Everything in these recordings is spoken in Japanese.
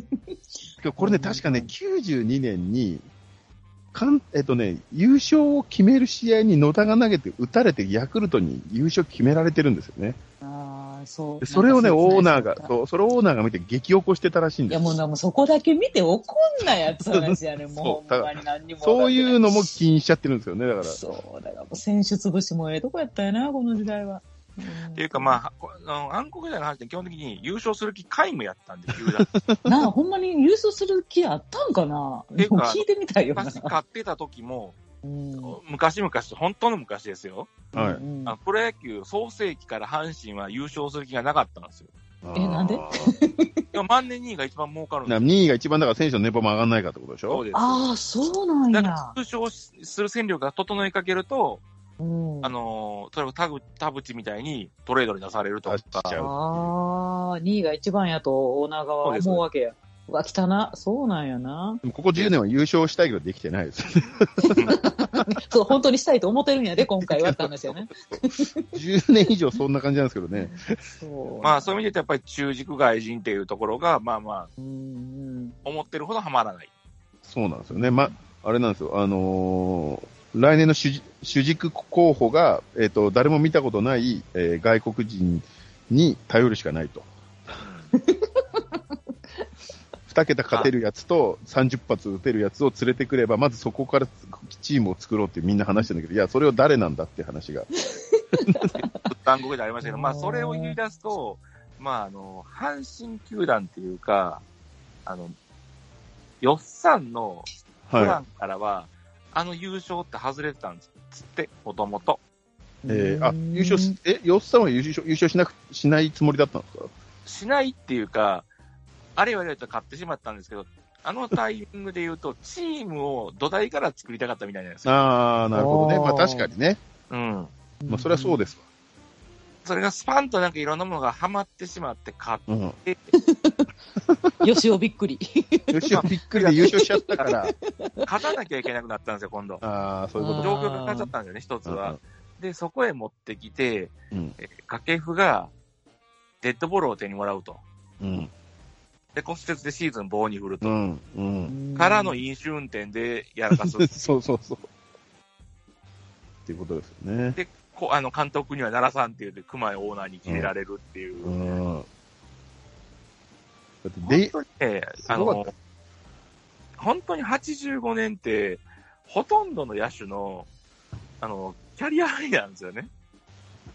これね、確かね、92年に、かんえっとね、優勝を決める試合に野田が投げて打たれてヤクルトに優勝決められてるんですよね。ああ、そう。でそれをね、オーナーが、う。そう、それをオーナーが見て激起こしてたらしいんいや、ですもうな、もうそこだけ見て怒んなやつ話やね、そうもう。ほんまに何にも。そういうのも気にしちゃってるんですよね、だから。そう、だから選手潰しもええとこやったよな、この時代は。っていうか、まあ、こあの暗黒時代の話って基本的に優勝する気皆無やったんで、球団。あなあ、ほんまに優勝する気あったんかな？ていうかもう聞いてみたいよな。昔勝ってた時も、うん昔々、本当の昔ですよ。はいうんあプロ野球創世期から阪神は優勝する気がなかったんですよ。えなんで？いや、万年2位が一番儲かるんでなす2位が一番だから選手の年俸も上がんないかってことでしょ？そうです。ああ、そうなんやだから。優勝する戦力が整いかけると、うんあのー、例えば田口みたいにトレードに出されるとかああ、2位が一番やとオーナー側は思うわけや。うわ、来たな。そうなんやな。ここ10年は優勝したいけどできてないです。そう、本当にしたいと思ってるんやで、今回はって話よね。10年以上そんな感じなんですけどね。そう。まあそういう意味で言うとやっぱり中軸外人っていうところが、まあまあ、うんうん。思ってるほどハマらない。そうなんですよね。ま、あれなんですよ。あのー来年の主主軸候補が、えっ、と、誰も見たことない、えー外国人に頼るしかないと。2桁勝てるやつと30発打てるやつを連れてくれば、まずそこからチームを作ろうってみんな話してるんだけど、いや、それを誰なんだって話が。単語でありましたけど、まあそれを言い出すと、まああの、阪神球団っていうか、あの、よっさんのプラはンからは、あの優勝って外れてたんですつって、もともと。い。えーあ、優勝し、え、ヨッさんは優勝優勝しなく、しないつもりだったんですか？しないっていうか、あれ言われると買ってしまったんですけど、あのタイミングで言うと、チームを土台から作りたかったみたいなんですよ。あー、なるほどね。まあ確かにね。うん。まあそれはそうですそれがスパンとなんかいろんなものがはまってしまって買っわ。うん。て、よしおびっくり。優勝びっくりで優勝しちゃったから。勝たなきゃいけなくなったんですよ、今度。ああ、そういうこと状況が変わっちゃったんですよね、一つは。で、そこへ持ってきて、うん。え掛布がデッドボールを手にもらうと。うん。で、骨折でシーズン棒に振ると。うん。うん。からの飲酒運転でやらかす。そうそうそう。っていうことですよね。で、こあの、監督にはならさんって言って、熊井オーナーに決められるっていう。うん。だって本で、当にね、あの、本当に85年って、ほとんどの野手の、あの、キャリアハイなんですよね。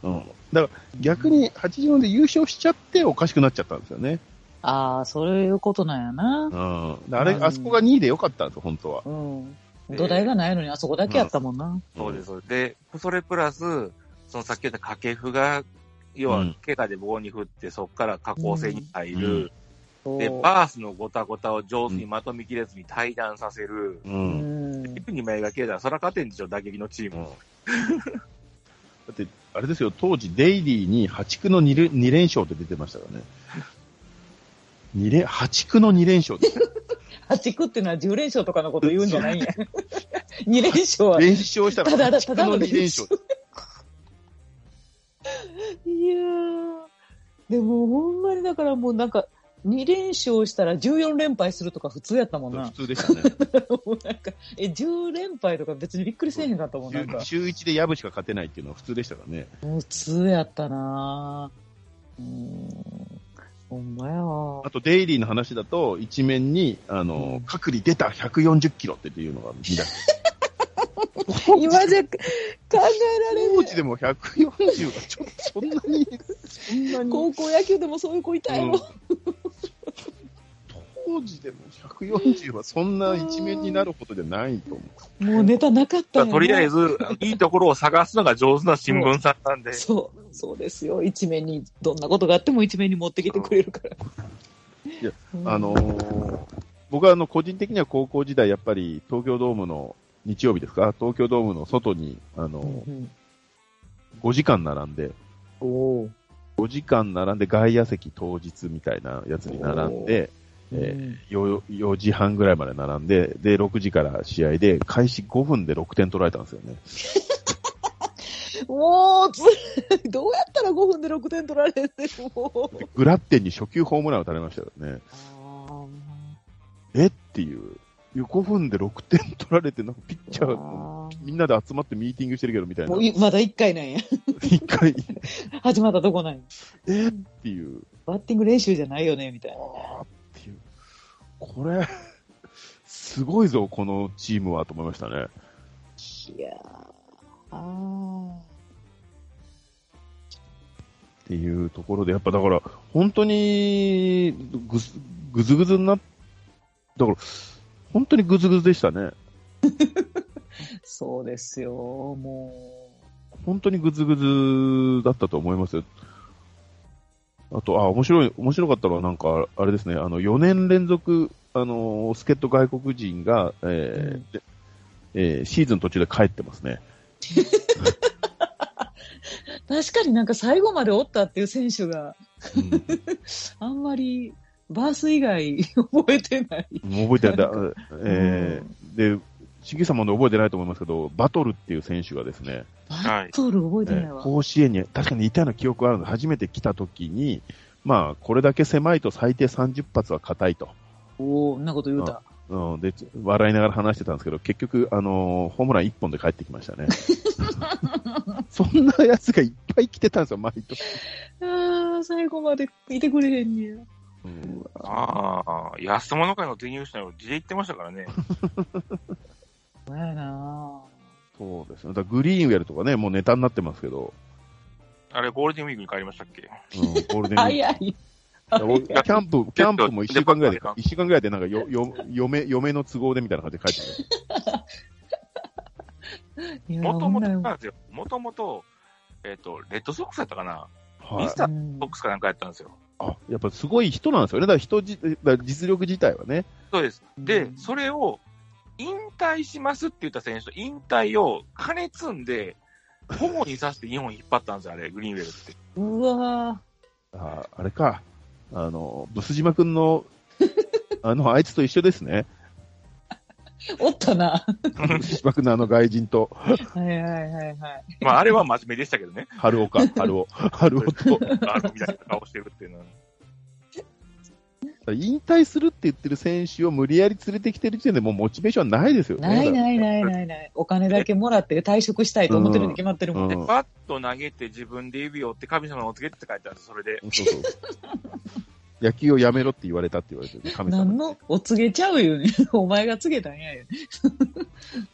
うん。だから逆に84で優勝しちゃっておかしくなっちゃったんですよね。ああ、そういうことなんやな。うん。あれ、うんあそこが2位でよかったんですよ、本当は。うん。土台がないのにあそこだけやったもんな。そうです。で、それプラス、そのさっき言った掛布が、要はうん、怪我で棒に振って、そこから下降性に入る。で、バースのごたごたを上手にまとめきれずに対談させる。う。うんん。一に目が消えたら、そら勝てんでしょ、打撃のチーム。うん だって、あれですよ、当時、デイリーに破竹の 2, 連2連勝って出てましたからね。二連、破竹の2連勝ですよ。八区っていうのは10連勝とかのこと言うんじゃないんや。2連勝は。連勝したらただ破竹の2連勝。いやー。でもほんまにだからもうなんか、2連勝したら14連敗するとか普通やったもんな普。通でしたね。もうなんか、え、10連敗とか別にびっくりせえへんかったもん、なんか。週1でヤブしか勝てないっていうのは普通でしたからね。普通やったなぁ。うん。ほんまやわあと、デイリーの話だと、一面に、あの、うん隔離出た140キロっていうのが見出して。今じゃ考えられ当時でも140はちょっとそんなに、そんなに。高校野球でもそういう子いたよ。うん当時でも140はそんな一面になるほどじゃないと思う。もうネタなかったよ、ね。とりあえず、いいところを探すのが上手な新聞さんなんで。そう、そうですよ。一面に、どんなことがあっても一面に持ってきてくれるから。いやうんあのー僕はあの個人的には高校時代、やっぱり東京ドームの日曜日ですか、東京ドームの外にあのうん5時間並んで、おお5時間並んで外野席当日みたいなやつに並んで、えーよ4時半ぐらいまで並んで、で、6時から試合で、開始5分で6点取られたんですよね。もうつ、どうやったら5分で6点取られるの？もう。グラッテンに初球ホームラン打たれましたよね。え？っていう。5分で6点取られて、なんかピッチャーみんなで集まってミーティングしてるけどみたいなーもう。いまだ1回なんや。一回、始まったとこなんや。え？っていう。バッティング練習じゃないよね、みたいな。これ、すごいぞ、このチームはと思いましたね。いやー。あっていうところで、やっぱだから、本当にぐずぐずぐずになっ、だから、本当にぐずぐずでしたね。ー そうですよ、も本当にぐずぐずだったと思いますよ。あと、あ、面白い、面白かったのはなんか、あれですね、あの、4年連続、あの、助っ人外国人が、えーうんでえーシーズン途中で帰ってますね。う。確かになんか最後までおったっていう選手がうん あんまりバース以外覚えてない。覚えてない。えー、で、しげさんも覚えてないと思いますけど、バトルっていう選手がですね、バトル覚えてないわ。えー甲子園に確かに似たような記憶があるので、初めて来た時に、まあ、これだけ狭いと最低30発は硬いと。おおんなこと言うた。うん、で、笑いながら話してたんですけど、結局、あのーホームラン1本で帰ってきましたね。そんな奴がいっぱい来てたんですよ、毎年。ああ、最後までいてくれへんねや。うんああ、安物会の手入したの字で言ってましたからね。そうやなそうですね。だグリーンウェルとかね、もうネタになってますけど、あれ、ゴールデンウィークに帰りましたっけ？うん、ゴールデンウィーク 早い。いや僕キャンプ、キャンプも一週間ぐらいでで、一週間ぐらいでなんかよ、よ、嫁、嫁の都合でみたいな感じで帰って もともとほんななんですよ。もともと、えっ、と、レッドソックスやったかな？はいミス。ターうんソックスかなんかやったんですよ。あ、やっぱすごい人なんですよね。だから人じ、だ実力自体はね。そうです。で、うんそれを、引退しますって言った選手と、引退を金積んで、保護にさせて日本引っ張ったんですよ、あれ、グリーンウェルって。うわあ、あれか。あの、ブス島くんの、あの、あいつと一緒ですね。ーおったな。ブス島くんのあの外人と、はいはいはいはい。まあ、あれは真面目でしたけどね。春尾か、春尾。春尾と、あのみたいな顔してるっていうのは。引退するって言ってる選手を無理やり連れてきてる時点でもうモチベーションないですよね。ないないないないない。お金だけもらって退職したいと思ってるに決まってるもんね。うんバット投げて自分で指を折って神様のお告げって書いてあるそれで。そうそう。野球をやめろって言われたって言われてる、神様に。何のお告げちゃうよね。お前が告げたんやよ。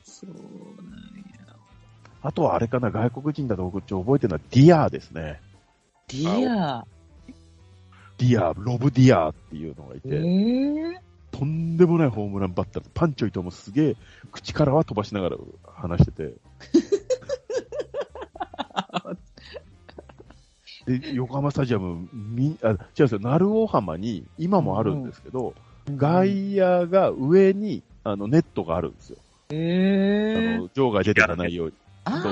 そうなんや。あとはあれかな、外国人だと僕ちょ覚えてるのはディアーですね。ディア。ディアー、ロブディアーっていうのがいえて、ー、とんでもないホームランバッター、パンチョイともすげえ口からは飛ばしながら話してて。で、横浜スタジアム、み、あ、違うんですよ、鳴尾浜に今もあるんですけど、外野が上に、あの、ネットがあるんですよ。えあー、の、場外出てかないように。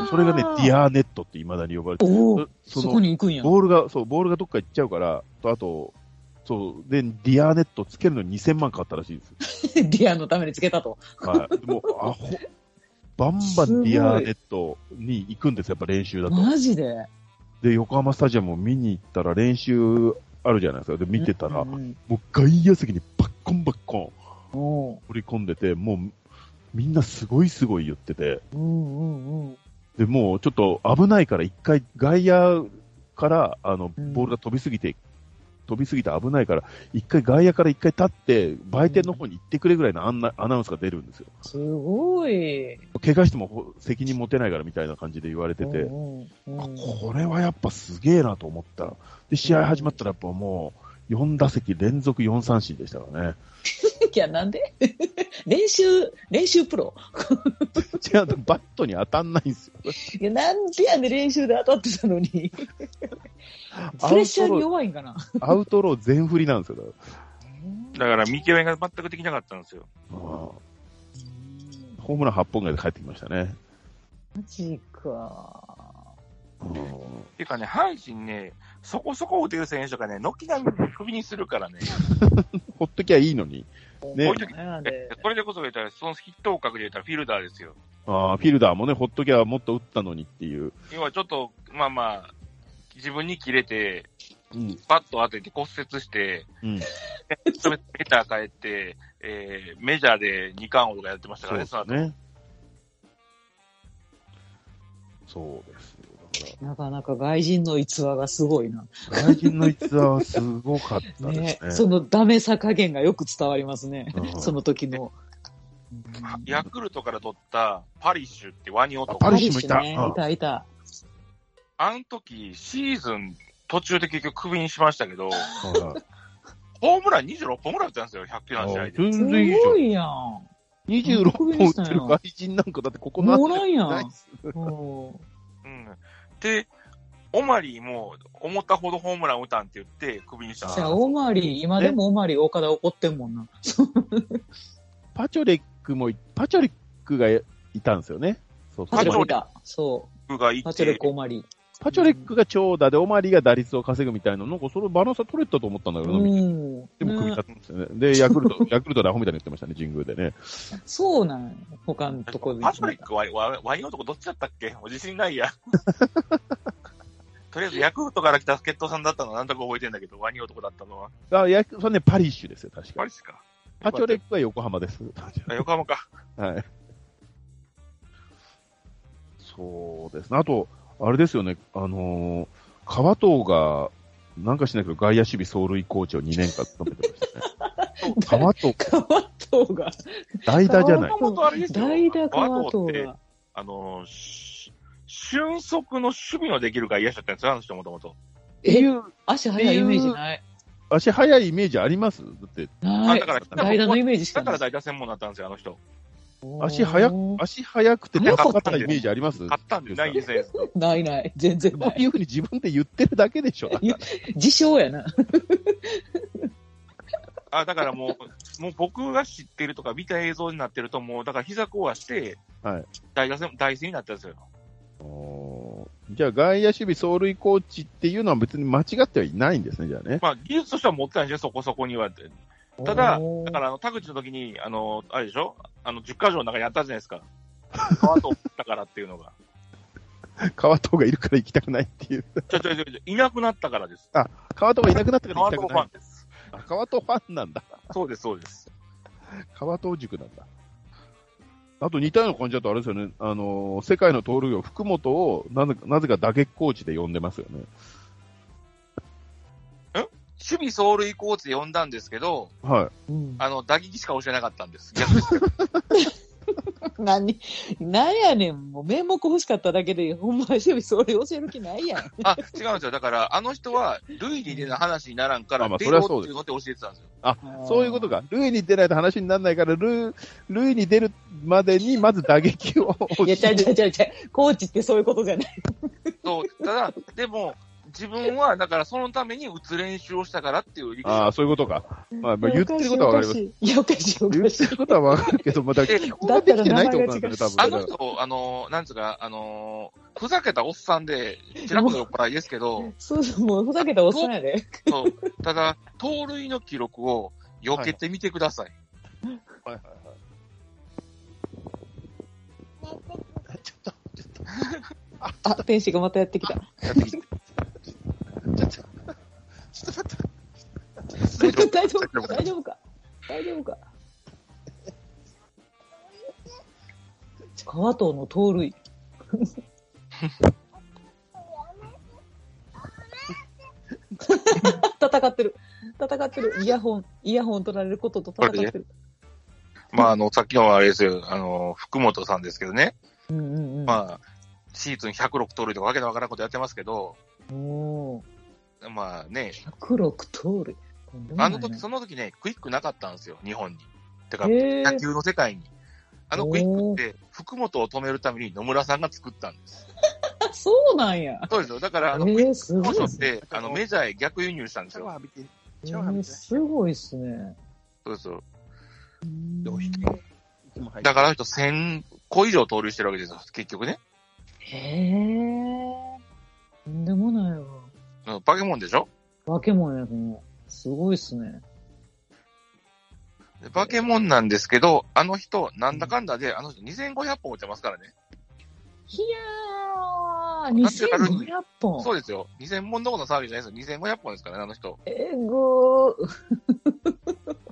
それがね、ディアーネットって未だに呼ばれてる。そこに行くんや。ボールが、そう、ボールがどっか行っちゃうから、と、あと、そう、で、ディアーネットつけるのに2000万かかったらしいですよ。ディアのためにつけたと。はい。もう、アホ、バンバンディアーネットに行くんですよ、やっぱ練習だと。マジで？で、横浜スタジアムを見に行ったら練習あるじゃないですか。で、見てたら、うんうんもう外野席にバッコンバッコン放り込んでて、もう、みんなすごいすごい言ってて、うんうんうん。で、もうちょっと危ないから一回外野から、あの、うんボールが飛びすぎて、飛びすぎて危ないから、一回外野から一回立って、売店の方に行ってくれぐらいのアンナアナウンスが出るんですよ。すごい。怪我してもほ責任持てないからみたいな感じで言われてて、うんうんこれはやっぱすげえなと思ったら、で、試合始まったらやっぱもう、4打席連続4三振でしたからね。いや、なんで？練習、練習プロ？違う、バットに当たんないんですよ。いや、なんでやねん練習で当たってたのに。プレッシャーに弱いんかな？アウトロー全振りなんですよ。だかだから見極めが全くできなかったんですよ。らあーホームラン8本ぐらいで帰ってきましたね。マジか。うんていうかね、阪神ね、そこそこ打てる選手がね、軒並み首にするからね。ほっときゃいいのに。ねこういうれでこそ言ったら、そのヒット格で言ったらフィルダーですよ。あーフィルダーもね、ほっときゃもっと打ったのにっていう。要はちょっと、まあまあ、自分に切れて、うん。パッと当てて骨折して、うん。それメジャー帰って、えー、メジャーで2冠王とかやってましたからね、そうです。ね。そうですなかなか外人の逸話がすごいな。ら、外人の逸話はすごかったですね。ね。そのダメさ加減がよく伝わりますね。うんその時の。ヤクルトから取ったパリッシュってワニ男。パリッシュもいたねうんいたいた。あの時、シーズン途中で結局クビにしましたけど、はいホームラン26本ぐらい打ったんですよ、100球の試合で。す全然いいじゃん。ごいやん。26本打ってる外人なんかだってここ何おらんやんないっすうんうん。で、オマリーも思ったほどホームラン打たんって言ってクビにしたんですじゃあ、よ。オマリー、今でもオマリー岡田怒ってんもんな。パチョレックもい、パチョレックがいたんですよね。そうそうパチョレックがいうパチョレッてク、オマリー。パチョレックが長打で、オマリーが打率を稼ぐみたいな、なんかそのバランスは取れたと思ったんだけど。でも組みね立ってんですよね。で、ヤクルト、ヤクルトでアホみたいに言ってましたね、神宮でね。そうなんや他のとこで。パチョレックはワワイン男どっちだったっけもう自信ないや。とりあえずヤクルトから来た助っ人さんだったのはなんとか覚えてんだけど、ワニ男だったのは。あ、ヤクそれね、パリッシュですよ、確かパリ。スか。パチョレックは横浜です。あ横浜か。はい。そうですね。あと、あれですよね、あのー川藤が、なんかしないけど外野守備走塁コーチを2年間務めてましたね。川藤、川藤が。代打じゃないも。ともとあれですよ。代打川川藤って、藤が。あの、し俊足の守備のできる外野手だったんですよ、あの人もともと。っていう、足速いイメージない？足速いイメージあります？だって、ないあだ。から、代打のイメージしかだか。ら代打専門になったんですよ、あの人。足速く、足速くて速か高ったかったイメージあります？買ったんでないですね。ないない。全然ない。そういうふうに自分で言ってるだけでしょ。だから自称やな。あ、だからもう、もう僕が知ってるとか見た映像になってると、もう、だから膝壊して、はい。代打専、代戦になったんですよ。おーじゃあ外野守備走塁コーチっていうのは別に間違ってはいないんですね、じゃあね。まあ、技術としては持ってないんですよ、そこそこには。ただ、だから、あの、田口の時に、あの、あれでしょ？あの、10箇条の中にあったじゃないですか。川とったからっていうのが。川藤がいるから行きたくないっていう。ちょちょちょちょ、いなくなったからです。川藤がいなくなったから行きたくないァン。です。あ川藤ファンなんだ。そうです、そうです。川藤塾なんだ。あと似たような感じだとあれですよね、あのー世界の盗塁王、福本をなぜか、なぜか打撃コーチで呼んでますよね。守備走塁コーチで呼んだんですけど、はい。うんあの、打撃しか教えなかったんです。逆です。何、何やねん。もう名目欲しかっただけで、ほんま守備それ教える気ないやん。あ、違うんですよ。だから、あの人は、塁に出な話にならんから、あまあ出それはそうっていうのって教えてたんですよ。そういうことか。塁に出ないと話にならないから、塁、塁に出るまでにまず打撃を教いや、ちゃうちゃうちゃうちゃう。コーチってそういうことじゃない。そう、ただ、でも、自分は、だからそのために打つ練習をしたからっていう理屈ああ、そういうことか。まあ、まあ、言ってることはわかります。いや、おかしい、お言ってい。ることはわかるけど、まだ基本ができてないってことなんだね、多分。あの人、あの、なんつうか、あの、ふざけたおっさんで、ちらっと酔っ払いですけど、そうそう、もうふざけたおっさんやで。そうただ、盗塁の記録を避けてみてください。はいはいはい。ちょっと、ちょっと、あ、天使がまたやってきた。やってきて。ちょっと、待って。大丈夫大丈夫か？大丈夫か？川藤の盗塁。戦ってる。戦ってる。イヤホン、イヤホン取られることと戦ってる。まあ、あの、さっきのあれですよ、あの、福本さんですけどね。うんうんうん。まあ、シーズン106盗塁とか？わけのわか？らんことやってますけど、おーまあね、106盗塁。あの時、その時ね、クイックなかったんですよ、日本に。てか、野球の世界に。あのクイックって、福本を止めるために野村さんが作ったんです。あ そうなんや。そうですよ。だから、あの、えクイックモーっすね。ションって、あの、メジャーへ逆輸入したんですよ。すごいっすね。そうそう。どうしても入ってだからあの人1000個以上盗塁してるわけですよ、結局ね。へえ。とんでもないわ。うん化け物でしょ？化け物やもう。すごいっすね。で化け物なんですけど、あの人、なんだかんだで、あの人2500本打ってますからね。ひやああ、なんていうか2500本。そうですよ。2000本どころの騒ぎじゃないですよ。2500本ですからね、あの人。えぐー。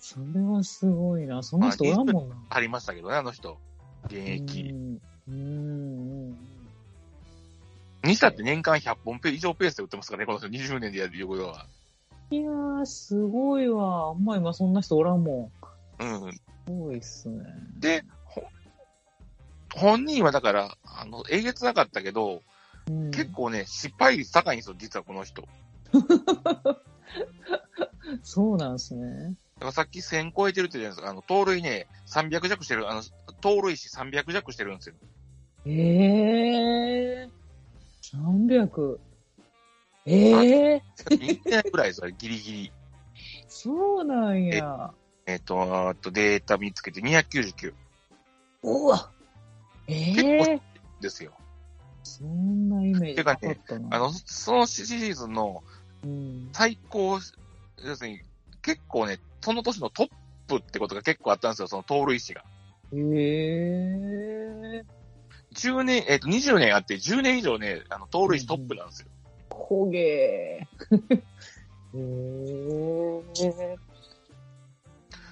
それはすごいな。そんな人おらんもんな。ありましたけどね、あの人。現役。うん。うん。にしたって年間100本ペ以上ペースで売ってますからね、この人20年でやるいうことは。いやー、すごいわ。あんま今そんな人おらんもん。うん。すごいっすね。で、ほ本人はだから、あの、えげつなかったけど、うん、結構ね、失敗率高いんですよ、実はこの人。だ そうなんすね。からさっき1000超えてるって言ったじゃないですか。あの、盗塁ね、300弱してる、あの、盗塁士300弱してるんですよ。ええー。300。ええー？いってないぐらいですよ、ギリギリ。そうなんや。えっ、と、あとデータ見つけて299うわ。ええ結ー。ですよ。そんなイメージなかったな。あの、そのシリーズのうん、最高、要するに、結構ね、その年のトップってことが結構あったんですよ、その盗塁士が。ええー。10年、えっ、と、20年あって10年以上ね、あの、盗塁士トップなんですよ。焦げー。ええー。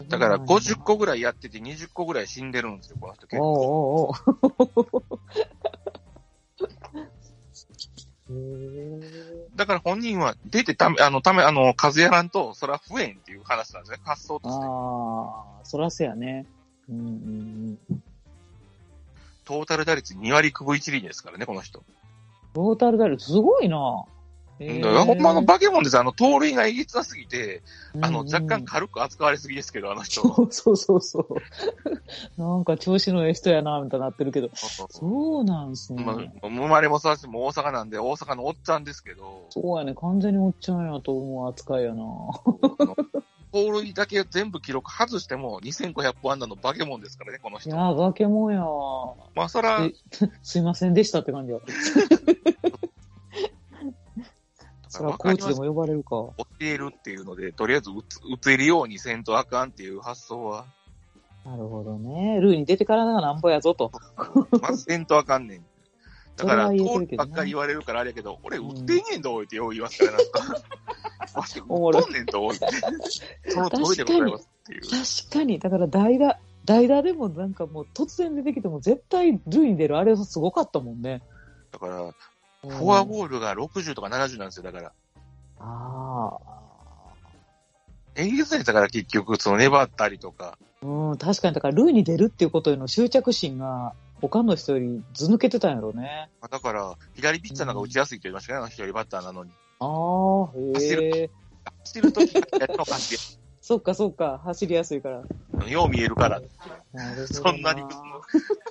だから50個ぐらいやってて20個ぐらい死んでるんですよ、この人結構。おうおうおうへーだから本人は出てため、あの、ため、あの、数やらんと、それは不縁っていう話なんですね、発想として。ああ、そらせやね。うんうんうん。トータル打率2割9分1厘ですからね、この人。トータルダル、すごいな。えだからほんまのバケモンです。あの、盗塁がえげつなすぎて、あの、若干軽く扱われすぎですけど、あの人。そうそうそうそう。なんか調子のええ人やな、みたいになってるけど。そうなんすね。まあ、生まれも育ちも大阪なんで、大阪のおっちゃんですけど、そうやね。完全におっちゃんやと思う扱いやな。盗塁だけ全部記録外しても2500本安打のバケモンですからね、この人。いやー、化け物や。まあ、そら、え すいませんでしたって感じや。そら、コーチでも呼ばれるか。教えるっていうので、とりあえず打つ打てるようにせんとあかんっていう発想は、なるほどね。ルーに出てからななんぼやぞと。まずせんとあかんねん。だから、それは言えて盗塁るばっかり言われるからあれやけど、俺打ってんねんと、おいってよう言いますから、なんか。わし、打おもろいっとんねんと、おいって。その通りでございますっていう。確かに。だから代打、代打でもなんかもう突然出てきても絶対ルーに出る。あれはすごかったもんね。だから、フフォアボールが60とか70なんですよ、だから。ああ。えげつないだから結局、その粘ったりとか。うん、確かに。だからルーに出るっていうことへの執着心が他の人よりず抜けてたんやろうね。だから、左ピッチャーの方が打ちやすいって言いましたね、あの左バッターなのに。ああ、走へえ。走るときが左の走り そっかそっか。走りやすいから。よう見えるから。なるほどそんなに、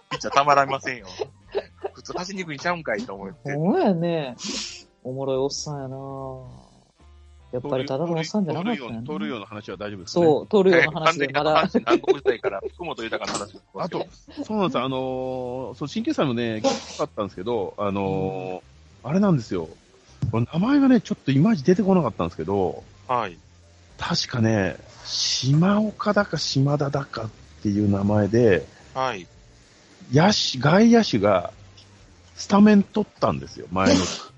ピッチャーたまらんませんよ。普通走りにくいんちゃうんかいと思って。ほんまやね。おもろいおっさんやなやっぱりただのおっさんじゃなかったんやな。盗塁王の話は大丈夫ですかね。そう、通るような話でまだ完。全に韓国時代から福本豊の話です。あと、そうなんですよ。あのーそう、新旧さんもね、聞かったんですけど、あのーあれなんですよ。名前がね、ちょっといまいち出てこなかったんですけど、はい。確かね、島岡だか島田だかっていう名前で、はい。野手、外野手がスタメン取ったんですよ、前の。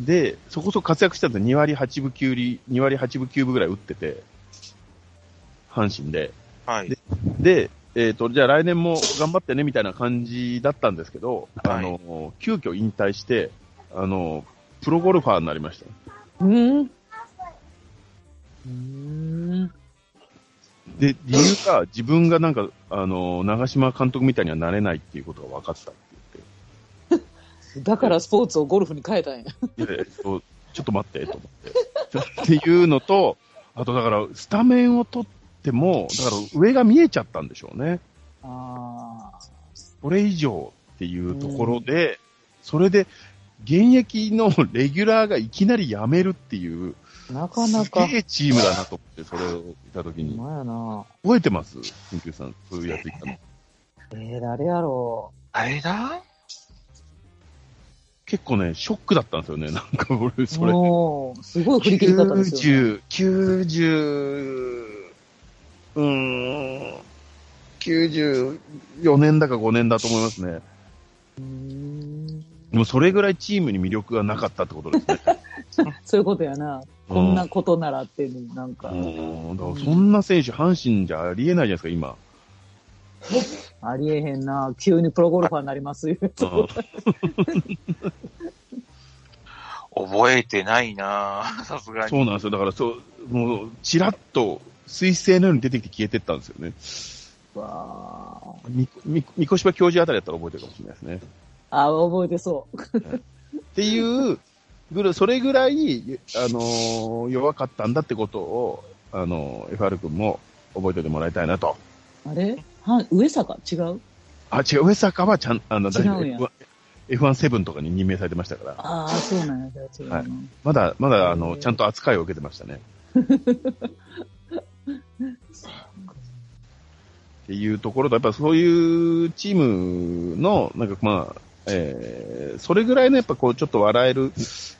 で、そこそこ活躍したんで2割8分9厘、2割8分9分ぐらい打ってて、阪神で。はい。で、えっ、と、じゃあ来年も頑張ってねみたいな感じだったんですけど、あの、急遽引退して、あの、プロゴルファーになりました。うん。うん。で、理由が自分がなんか、あの、長嶋監督みたいにはなれないっていうことが分かった。だからスポーツをゴルフに変えたんや。いちょっと待って、と思って。っていうのと、あとだから、スタメンを取っても、だから上が見えちゃったんでしょうね。ああ。それ以上っていうところで、それで、現役のレギュラーがいきなり辞めるっていう、なかなか。すげえチームだなと思って、それを見たときに。まやな。覚えてます？緊急さん、そういうやついたの。えー、誰やろあれだ？結構ね、ショックだったんですよね。なんか俺、う。それ。すごい振り切り方ですよ、ね。90、90、うーん、94年だか5年だと思いますね。もそれぐらいチームに魅力がなかったってことですね。そういうことやな。こんなことならっていうの、なんかう、ん。だからそんな選手、阪神じゃありえないじゃないですか、今。ありえへんな。急にプロゴルファーになります 覚えてないなぁさすがに。そうなんですよ。だから、そう、もう、ちらっと、水星のように出てきて消えてったんですよね。わあ。み、み、三越場教授あたりだったら覚えてるかもしれないですね。あ、覚えてそう。っていう、ぐらそれぐらい、あのー弱かったんだってことを、あのー FR 君も覚えておいてもらいたいなと。あれ？は上坂？違う？あ、違う、上坂はちゃん、あの、違うん。や F1 F17 とかに任命されてましたから、ああ、そうなんや。違うな。はい。まだ、まだ、あの、ちゃんと扱いを受けてましたね。っていうところと、やっぱそういうチームの、なんかまあ、えー、それぐらいのやっぱこう、ちょっと笑える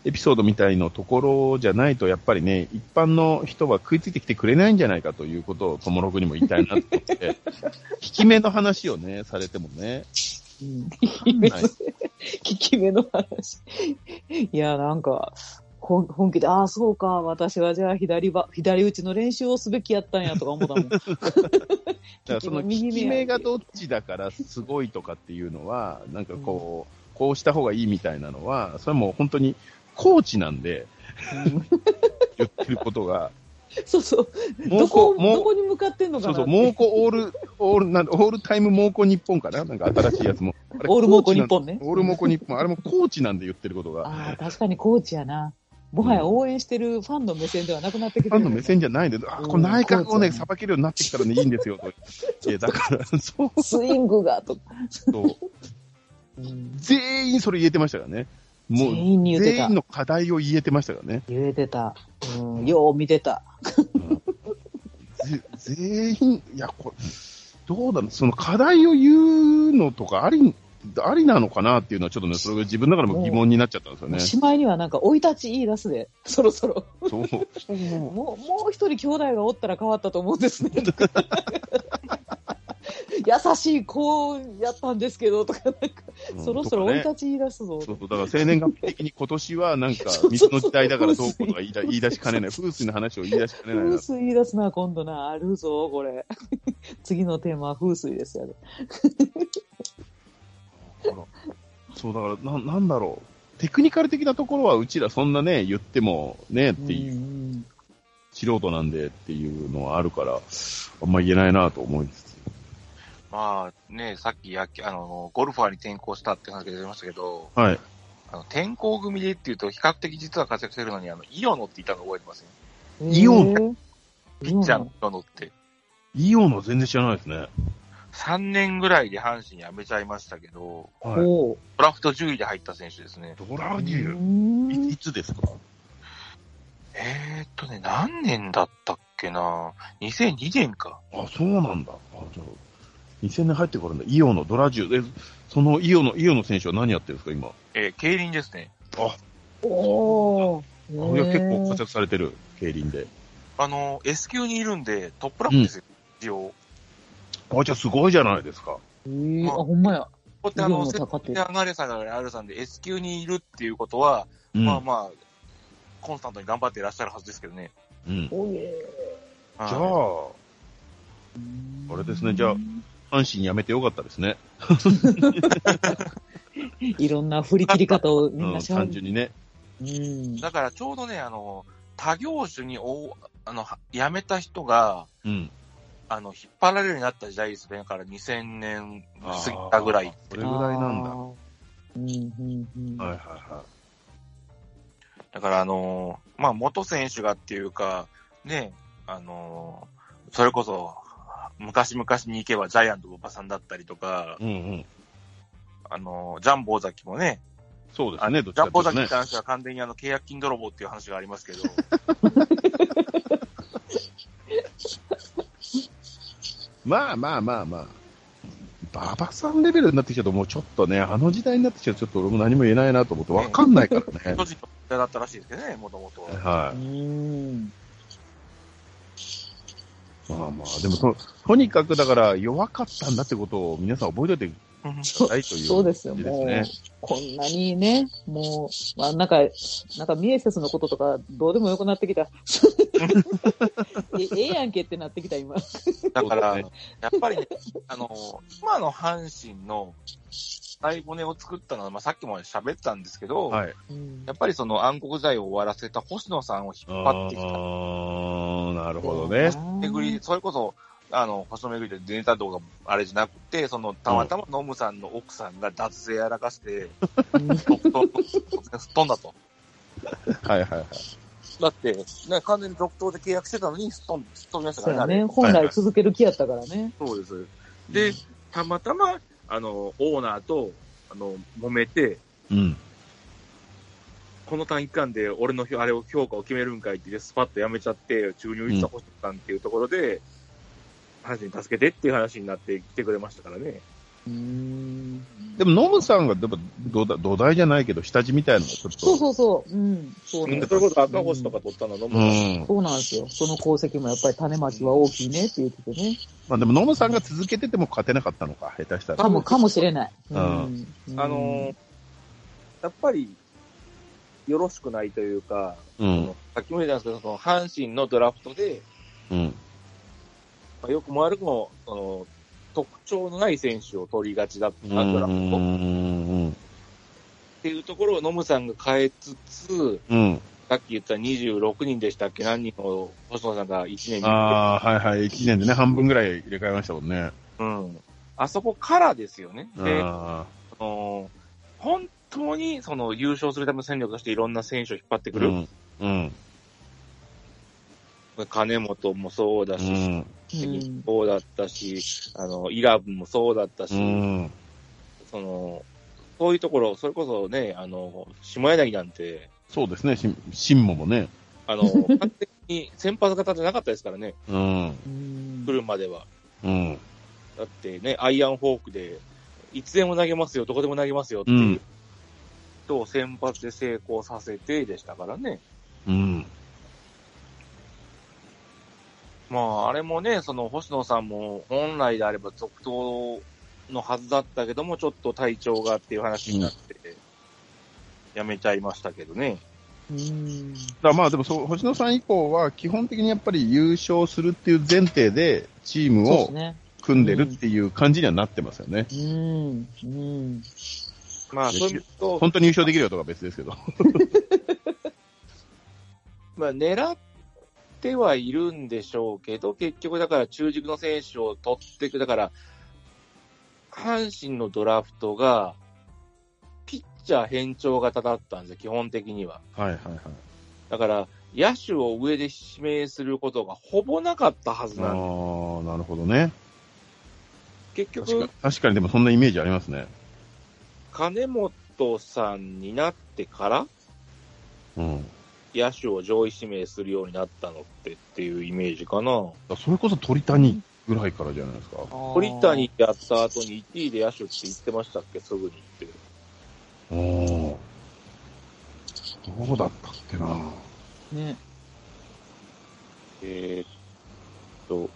エピソードみたいのところじゃないと、やっぱりね、一般の人は食いついてきてくれないんじゃないかということを、ともろくにも言いたいなと思って、効き目の話をね、されてもね、うん。き目の話。いや、なんか、本本気で、ああ、そうか、私はじゃあ左ば、左打ちの練習をすべきやったんやとか思ったもん。だからその利き目がどっちだからすごいとかっていうのは、なんかこう、こうした方がいいみたいなのは、それはもう本当にコーチなんでうん言ってることが、そうそう。猛どこ、攻、どこに向かってんのかなそうそう、猛攻オール、オール、なんオールタイム猛攻日本かな？なんか新しいやつも。オール猛攻コチなん日本ね。オール猛攻日本。あれもコーチなんで言ってることが。ああ、確かにコーチやな。もはや応援してるファンの目線ではなくなってきてる。ファンの目線じゃないんで、あ、これ内角をね、さばけるようになってきたらね、いいんですよ、と。いや、だから、そう、スイングが、と。そう。うん全員それ言えてましたからね。もう、全員に言ってた全員。の課題を言えてましたからね。言えてた。うん、よう見てた。ぜ全員、いや、これ、どうだろう、その課題を言うのとかあり、ありなのかなっていうのはちょっとね、それが自分の中でも疑問になっちゃったんですよね。しまいにはなんか、生い立ち言い出すで、そろそろ。そう。もう、もう一人兄弟がおったら変わったと思うんですね。優しい子やったんですけど、とか、なんか、そろそろ生いとかね立ち言い出すぞ。そうそう、だから生年月日的に今年はなんか 水の時代だからどうこうとか言いだ言い出しかねない。風水の話を言い出しかねないな風。水言い出すな、今度な。あるぞ、これ。次のテーマは風水ですよね。そう、だから、な、なんだろう。テクニカル的なところはうちらそんなね、言ってもね、っていう、うん素人なんでっていうのはあるから、あんま言えないなと思いつつ。まあね、さっき野球、あの、ゴルファーに転向したって話が出ましたけど、はい。あの、転校組でっていうと、比較的実は活躍してるのに、あの、イオノって言ったの覚えてますね。イオンえーピッチャーのイオノって。イオの全然知らないですね。3年ぐらいで阪神辞めちゃいましたけど、はい。おうドラフト10位で入った選手ですね。ドラデうュー、んいいつですか？えーっとね、何年だったっけな ?2002 年か。あ、そうなんだ。あ、じゃあ、2000年入ってからんだ。イオのドラジュー。え、そのイオの、イオの選手は何やってるんですか、今？えー競輪ですね。あ、おーいや、結構活躍されてる、競輪で。あの、S 級にいるんで、トップラップですよ、一応。あ、じゃあすごいじゃないですか。えーあ、ほんまや。こうやってあの、セッアガレさんがあるさんで S 級にいるっていうことは、うん。まあまあ、コンスタントに頑張っていらっしゃるはずですけどね。うん。おいえはいじゃあ、あれですねじゃあ阪神辞めてよかったですね。いろんな振り切り方をみんう、なんしゃ単純にね。うん。だからちょうどね、あの、他業種におあの、は辞めた人が、うん。あの、引っ張られるようになった時代ですね。だから2000年過ぎたぐらいあ。それぐらいなんだ。うんうんうんいはいはだからあのまあ、元選手がっていうか、ね、あのそれこそ、昔々に行けばジャイアント馬場さんだったりとか、い。うんうん。あのジャンボ尾崎もね、あそうですね、どっちジャンボ尾かというとね崎に。関しては完全にあの契約金泥棒っていう話がありますけど、まあまあまあまあ。馬場さんレベルになってきちゃうと、もうちょっとね、あの時代になってきちゃうと、ちょっと俺も何も言えないなと思って、わかんないからね。の時代だったらしいですけどね、もともと。はうい。ん。まあまあ、でもと、とにかくだから弱かったんだってことを皆さん覚えておいてそうないというそうですよ、もう、ねこんなにね、もう、まあ、なんか、なんか、ミエセスのこととか、どうでもよくなってきた。えええやんけってなってきた、今。だから、やっぱりね、あの、今の阪神の最骨を作ったのは、まあ、さっきも喋ったんですけど、はい。うんやっぱりその暗黒時代を終わらせた星野さんを引っ張ってきた。あーなるほどね。巡り、それこそ、あの、星野巡りでネタ動画あれじゃなくて、その、たまたまノムさんの奥さんが脱税やらかして、うん突然すっ飛んだと。はいはいはい。だって、ね、完全に続投で契約してたのに、すっ飛んすっ飛びましたからね、ね。本来続ける気やったからね。そうです。で、たまたま、あの、オーナーと、あの、揉めて、うん。この短期間で俺のあれを評価を決めるんかいって、スパッとやめちゃって、注入した星野さんっていうところで、阪神助けてっていう話になって来てくれましたからね。うん。でも、ノムさんが、でも土台土台じゃないけど、下地みたいなのがちょっと。そうそうそう。うん。そうなんですそれこそ赤星とか取ったのは飲む、うん。そうなんですよ。その功績もやっぱり種まきは大きいねって言っててね。まあでも、ノムさんが続けてても勝てなかったのか、下手したら。かも、かもしれない。うんうんあのーやっぱり、よろしくないというか、うん。さっきも言ったんですけど、その阪神のドラフトで、うん。まあ、よくも悪くも、その、特徴のない選手を取りがちだったドラフトっうん。ていうところをノムさんが変えつつ、うん。さっき言った26人でしたっけ？何人を星野さんが1年にああ、はいはい。1年でね、半分ぐらい入れ替えましたもんね。うん。あそこからですよね。で、あその本当にその優勝するための戦力としていろんな選手を引っ張ってあ。くる。うん。うん。金本もそうだし、ううん。んそうだったし、あの、イラブもそうだったし、うん。その、そういうところ、それこそね、あの、下柳なんて、そうですね、し新ももね。あの、完全に先発型じゃなかったですからね、うん。うん来るまでは。うん。だってね、アイアンフォークで、いつでも投げますよ、どこでも投げますよっていううん人を先発で成功させてでしたからね。うん。まあ、あれもね、その星野さんも本来であれば続投のはずだったけども、ちょっと体調がっていう話になって、やめちゃいましたけどね。うんだまあでもそう、星野さん以降は基本的にやっぱり優勝するっていう前提でチームを。組んでるっていう感じにはなってますよね。うん。うん。まあ、そういうと、本当に優勝できるよとか別ですけど。まあ、狙ってはいるんでしょうけど、結局だから中軸の選手を取っていく。だから、阪神のドラフトが、ピッチャー変調型だったんですよ、基本的には。はいはいはい。だから、野手を上で指名することがほぼなかったはずああなんです。ー、なるほどね。結確か局、確かにでもそんなイメージありますね。金本さんになってから、うん。野手を上位指名するようになったのってっていうイメージかな。それこそ鳥谷ぐらいからじゃないですか。鳥谷やった後に1位で野手って言ってましたっけ、すぐにって。おお。どうだったっけな。ね。えーっと、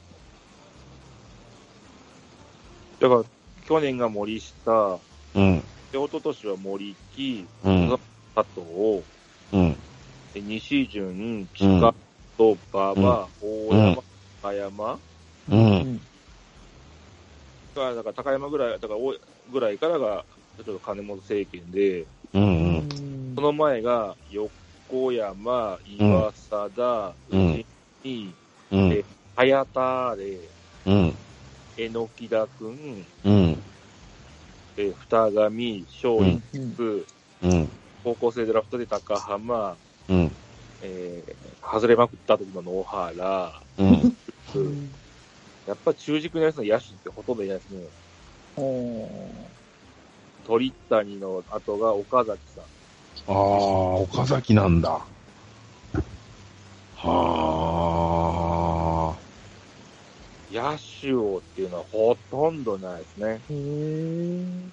だから、去年が森下、うん。で、一昨年は森木、うん。佐藤、うん。で西潤、近戸、馬場、大山、高山、う。うんだから高山ぐらい、だからおぐらいからが、ちょっと金本政権で、うん。ううん。んその前が横山、岩貞、うん内うん。え早田で、うん。榎木田くん、うん。え二上、勝うん利、うん。高校生ドラフトで高浜、うん。えー、外れまくった時の野原、うん。うんやっぱ中軸のやつの野手ってほとんどいないですね。おー鳥谷の後が岡崎さん。ああ、岡崎なんだ。は野手王っていうのはほとんどないですね。へー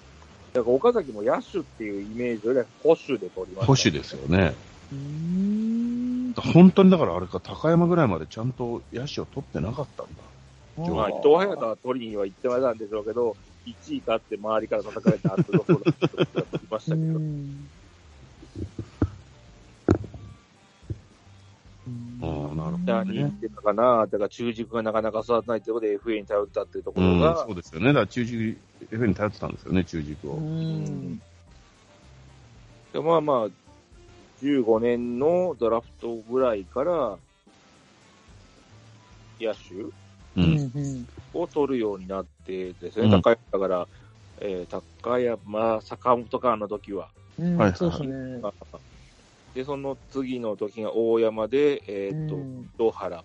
だから岡崎も野手っていうイメージよりは保守で取りまあ。した。保守ですよね。うーん本当にだからあれか、高山ぐらいまでちゃんと野手を取ってなかったんだ。まあ、伊藤隼人は取りには行ってましたんでしょうけど、1位かって周りから叩かれた後のところだったいましたうけど。ん。ああ、なるほじゃあ、どね。ってたかな、だから中軸がなかなか育たないということで FA に頼ったっていうとこうん、ろが、そうですよね。だから中軸、FA に頼ってたんですよね、中軸うを。ん。でまあまあ、15年のドラフトぐらいから、野手。を取るようになってですね、うん高山だから、えー高山、坂本か、あの時は。うん。はいはいそうですね。で、その次の時が大山で、えっ、と、うん野原か。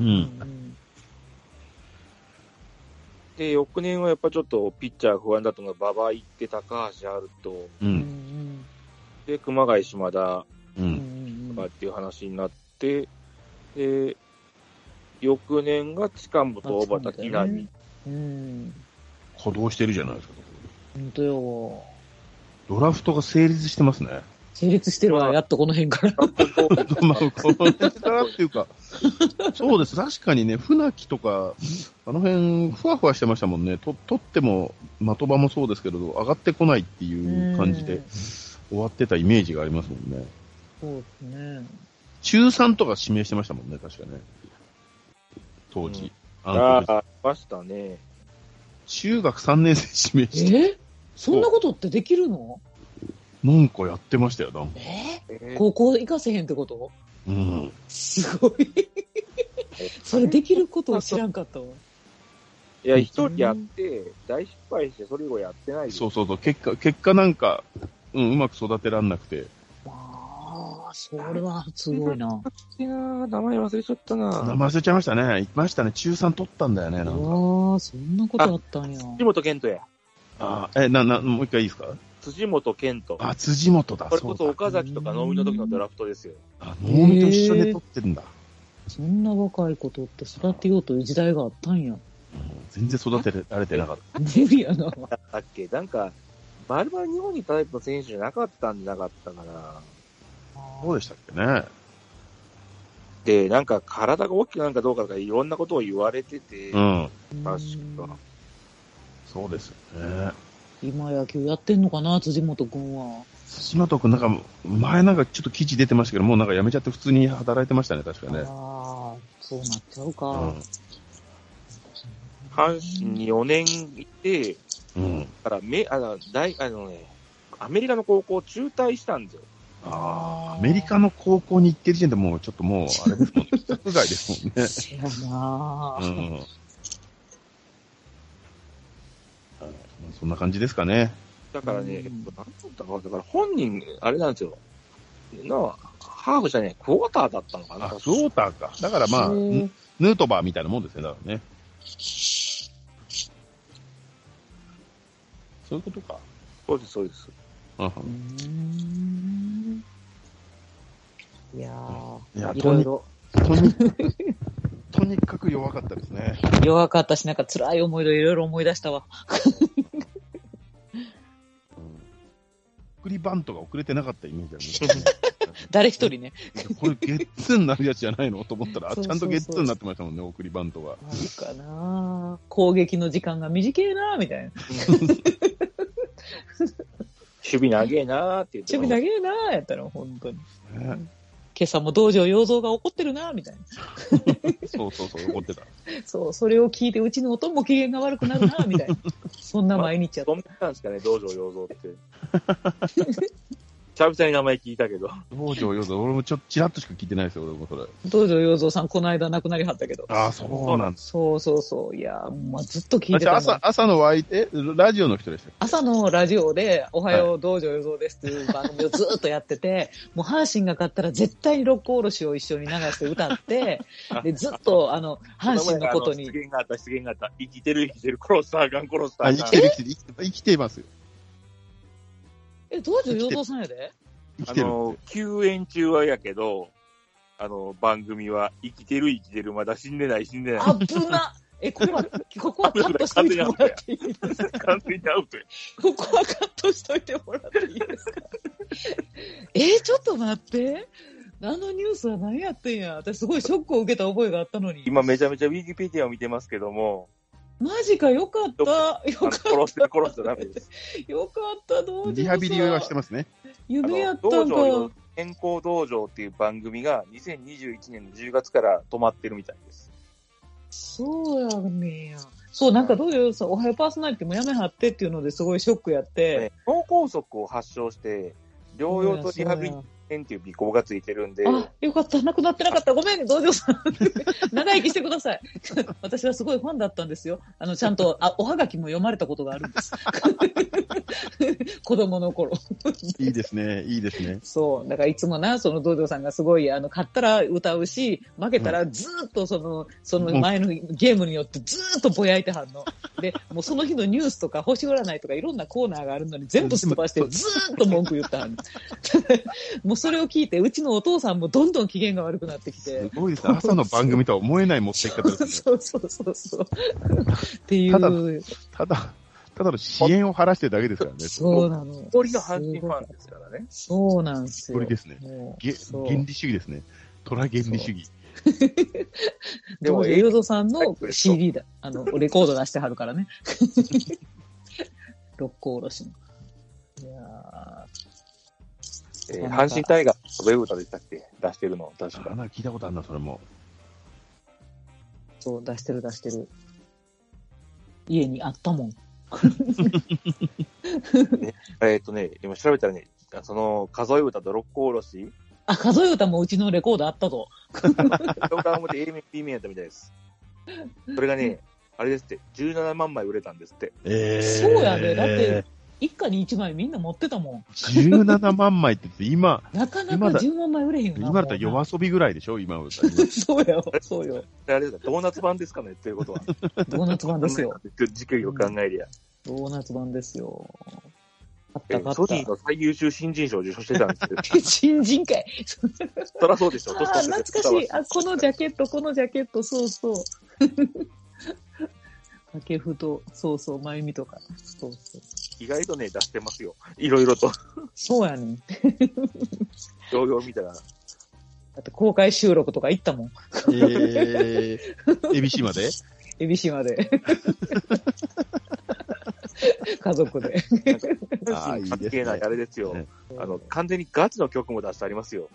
う。うんん。で、翌年はやっぱちょっとピッチャー不安だったのが、馬場行って高橋あると、う。うんん。で、熊谷島田とかっていう話になって、で、翌年が近本、小畑、木浪。うん。稼働してるじゃないですか。本当よ。ドラフトが成立してますね。成立してるわ、やっとこの辺から。まあ、この辺からっていうか、そうです。確かにね、船木とか、あの辺、ふわふわしてましたもんね。と、取っても、的場もそうですけれど、上がってこないっていう感じで終わってたイメージがありますもんね。そうですね。中3とか指名してましたもんね、確かね。当時。あの時ああ、いましたね。中学3年生指名して、え？そんなことってできるの？なんかやってましたよ、なんか。え？えー高校行かせへんってこと？うん。すごい。それできることを知らんかったわ。いや、一人やって、大失敗して、それ以後やってないそうそうそう、結果、結果なんか、うん、うまく育てらんなくて。ああ、それはすごいな。いやー名前忘れちゃったな。名前忘れちゃいましたね。いましたね。中3取ったんだよね、なんか。ああ、そんなことあったんや。辻本健人や。あえ、な、な、もう一回いいですか？辻本健人。あ、辻元だ。これこそ岡崎とか能見の時のドラフトですよ。あ、能見と一緒に取ってるんだ。そんな若いことって育てようという時代があったんや。うん全然育てられてなかっ無理 やな。だっけ？なんか、まるまる日本にタイプの選手じゃなかったんじゃなかったかな。た。そうでしたっけね。で、なんか体が大きくなんかどうかとかいろんなことを言われてて、うん。確か。そうですよね。今野球やってんのかな、辻元君は。辻元君なんか、前なんかちょっと記事出てましたけど、もうなんか辞めちゃって普通に働いてましたね、確かね。ああ、そうなっちゃうか。うん。阪神に4年いて、うん。だからめあの大あのね、アメリカの高校中退したんですよ。ああ、アメリカの高校に行ってる時点でもうちょっともう、あれですもんね。規格外ですもんね。せやな、うん。そんな感じですかね。だからね、うんえっと、なんだったかなだから本人、あれなんですよ。なハーフじゃねえ、クォーターだったのかなあ、クォーターか。だからまあ、ヌートバーみたいなもんですね、だからね。そういうことか。そうです、そうです。うんいやいやー、いろいろとに、とにかく弱かったですね。弱かったし、なんか辛い思い出いろいろ思い出したわ。送りバントが遅れてなかったイメージあね。誰一人ね。これゲッツーになるやつじゃないの？と思ったら、ちゃんとゲッツーになってましたもんね、送りバントが。あるかな攻撃の時間が短いなみたいな。守備長えなーって言って守備長いなやったら、本当に。ね今朝も道場洋蔵が怒ってるなみたいな。そうそうそう、怒ってた。そう、それを聞いて、うちのおとんも機嫌が悪くなるなみたいな。そんな毎日やったどんなんですかね、道場洋蔵って。久々に名前聞いたけど。道場よ俺もちょっとちらっとしか聞いてないですよ、俺もそれ。道場洋蔵さん、この間亡くなりはったけど。ああ、そうなんです。そうそうそう。いや、まあ、ずっと聞いてた朝、朝のワイえ、ラジオの人でしたっ朝のラジオで、おはよう、道場洋蔵ですっていう番組をずっとやってて、もう阪神が勝ったら絶対に六甲おろしを一緒に流して歌って、で、ずっと、あの、阪神のことに出、現があった、出現があった。生きてる、生きてる、殺したらあかん、殺したらあ、あかん。生きてる、生きてる、生きて生きてますよ。え、道場洋蔵さんやで？あの、休園中はやけど、あの、番組は、生きてる、生きてる、まだ死んでない、死んでない。あぶなえ、これは、ここはカットしといてもらっていいですか？完全にアウトや。ここはカットしといてもらっていいですか？えーちょっと待って。あのニュースは何やってんや？私すごいショックを受けた覚えがあったのに。今めちゃめちゃウィキペディアを見てますけども、マジか、よかった。よあのかっ殺してる殺しちゃダメです。た。よかった、どうリハビリはしてますね。夢やったんか。健康道場っていう番組が2021年の10月から止まってるみたいです。そうやねや。そう、なんかどういうさ、おはようパーソナリティもやめはってっていうのですごいショックやって。ね脳梗塞を発症して、療養とリハビリ園っていう尾行がついてるんで、あ、よかった。なくなってなかった。ごめん、道場さん。長生きしてください。私はすごいファンだったんですよ。あの、ちゃんと、あ、おはがきも読まれたことがあるんです。子供の頃。いいですね、いいですね。そう。だからいつもな、その道場さんがすごい、あの、勝ったら歌うし、負けたらずーっとその、その前のゲームによってずーっとぼやいてはんの。で、もうその日のニュースとか星占いとかいろんなコーナーがあるのに全部すっ飛ばしてずーっと文句言ったはんの。もうそれを聞いて、うちのお父さんもどんどん機嫌が悪くなってきてす。ごいですね。朝の番組とは思えない持っていき方ですね。そうそうそうそう。っていただう。ただ、ただの支援を晴らしてるだけですからね。そうなの。一人の阪神ファンですからね。そうなんですよ。一人ですね原理主義ですね。虎原理主義。でも道場ゆうぞさんの CD だ。あの、レコード出してはるからね。六甲おろしの。いやえー阪神タイガースウェブ歌でしたっけ？出してるの、確か。聞いたことあるな、それも。ーそう、出してる出してる。家にあったもん。えっとね、今調べたらね、その数え歌と六甲おろし、あ、数え歌もうちのレコードあったぞ。動画表 A 面、B 面やったみたいです。それがね、あれですって、17万枚売れたんですって。えー、そうやでだって一家に一枚みんな持ってたも17万枚って言って、今、ん。なかなか今だ10万枚売れへんよな。今だったら夜遊びぐらいでしょ今。そうよ、そうよ。あれですか、ドーナツ版ですかねっていうことは。ドーナツ版ですよ。。時期を考えりゃ。ドーナツ版ですよ。あっえたかった。ソニーの最優秀新人賞を受賞してたんですけど、新人会。そりゃそうでしょ、ああ、懐かしい。あ、このジャケット、このジャケット、そうそう。掛布と、そうそう、まゆみとか。そうそう。意外とね、出してますよ。いろいろと。そうやねん。動画を見たら、だって公開収録とか行ったもん。えー、ABC まで？エビシまで。家族で。ああ、いいです関係ない、ね。あれですよね。あの、完全にガチの曲も出してありますよ。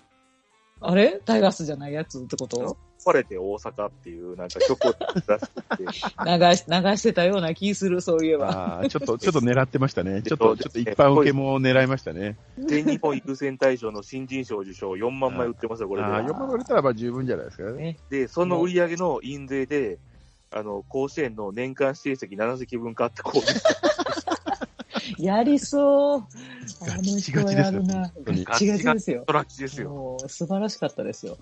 あれ？タイガースじゃないやつってこと？壊れて大阪っていう、なんか曲を出してて、流し、流してたような気する、そういえば。ああ、ちょっと、ちょっと狙ってましたね。ちょっと、ちょっと一般受けも狙いましたね。全日本優先大賞の新人賞受賞4万枚売ってますよ、これで。ああ、4万売れたらば十分じゃないですかね。ね。で、その売り上げの印税で、あの、甲子園の年間指定席7席分買ってこう、やりそう。あガのチガチですよ人はやるな。ガチガチですよ。トラッチですよ。素晴らしかったですよ。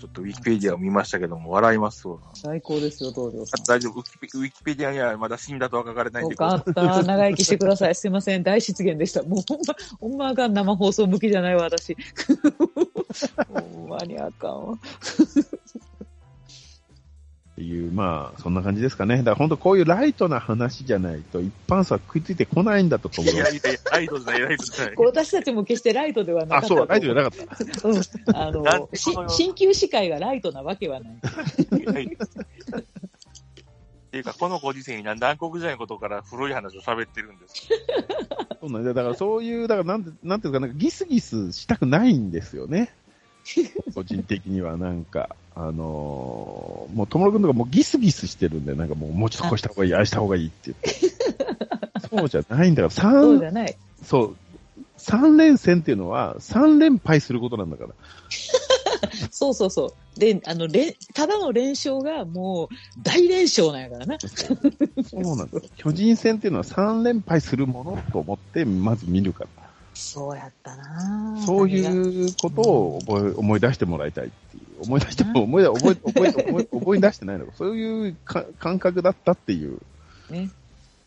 ちょっとウィキペディアを見ましたけども、笑いますわ。最高ですよ、東條さん。大丈夫？ウィキペ、ウィキペディアにはまだ死んだとは書かれないんよで、かった。長生きしてください。すいません。大失言でした。もうほんま、ほんまあかん。生放送向きじゃないわ、私。ほんまにあかんわ。っていう、まあ、そんな感じですかね。だから本当こういうライトな話じゃないと、一般層は食いついてこないんだと思うい。やいやいや、ライトじゃない、ライトじゃない私たちも決してライトではなかあ、った。そう、ライトじゃなかった。うん。あの、しでこの新旧司会がライトなわけはない。はいっていうか、このご時世になんで暗黒時代のことから古い話を喋ってるんですか？そうなんだよだからそういう、だからなんて、なんていうか、なんかギスギスしたくないんですよね。個人的にはなんか、あのーもう、ともろくんとかもうギスギスしてるんで、なんかもう、もうちょっとこうした方がいい、ああした方がいいって言って。そうじゃないんだから、そう三じゃない。そう、三連戦っていうのは、三連敗することなんだから。そうそうそう。で、あの、れただの連勝がもう大連勝なんやからな。そうなんで。巨人戦っていうのは三連敗するものと思って、まず見るから。そうやったなそうう。いうことを覚え思い出してもらいたいっていう。思い出しても、思い出、覚え、覚え、覚え、覚え出してないのか。そういうか感覚だったっていうね。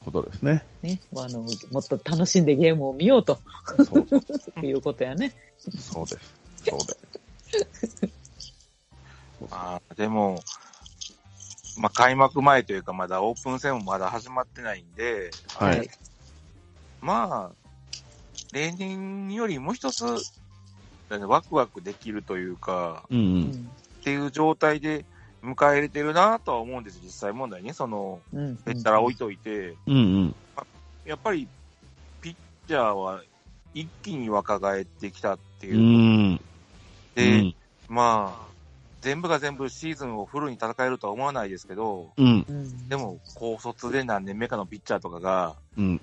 ことですね。ね。あの、もっと楽しんでゲームを見ようとそうそう。いうことやね。そうです。そうです。まあ、でも、まあ、開幕前というか、まだオープン戦もまだ始まってないんで、はい。はいまあ、例年よりもう一つ、ワクワクできるというか、うんう。うんんっていう状態で迎え入れてるなとは思うんです、実際問題ね。その、うん。でったら置いといて、うんうん。やっぱり、ピッチャーは一気に若返ってきたってういう。ん。で、うんまあ、全部が全部シーズンをフルに戦えるとは思わないですけど、うん。うん。でも、高卒で何年目かのピッチャーとかが、うん。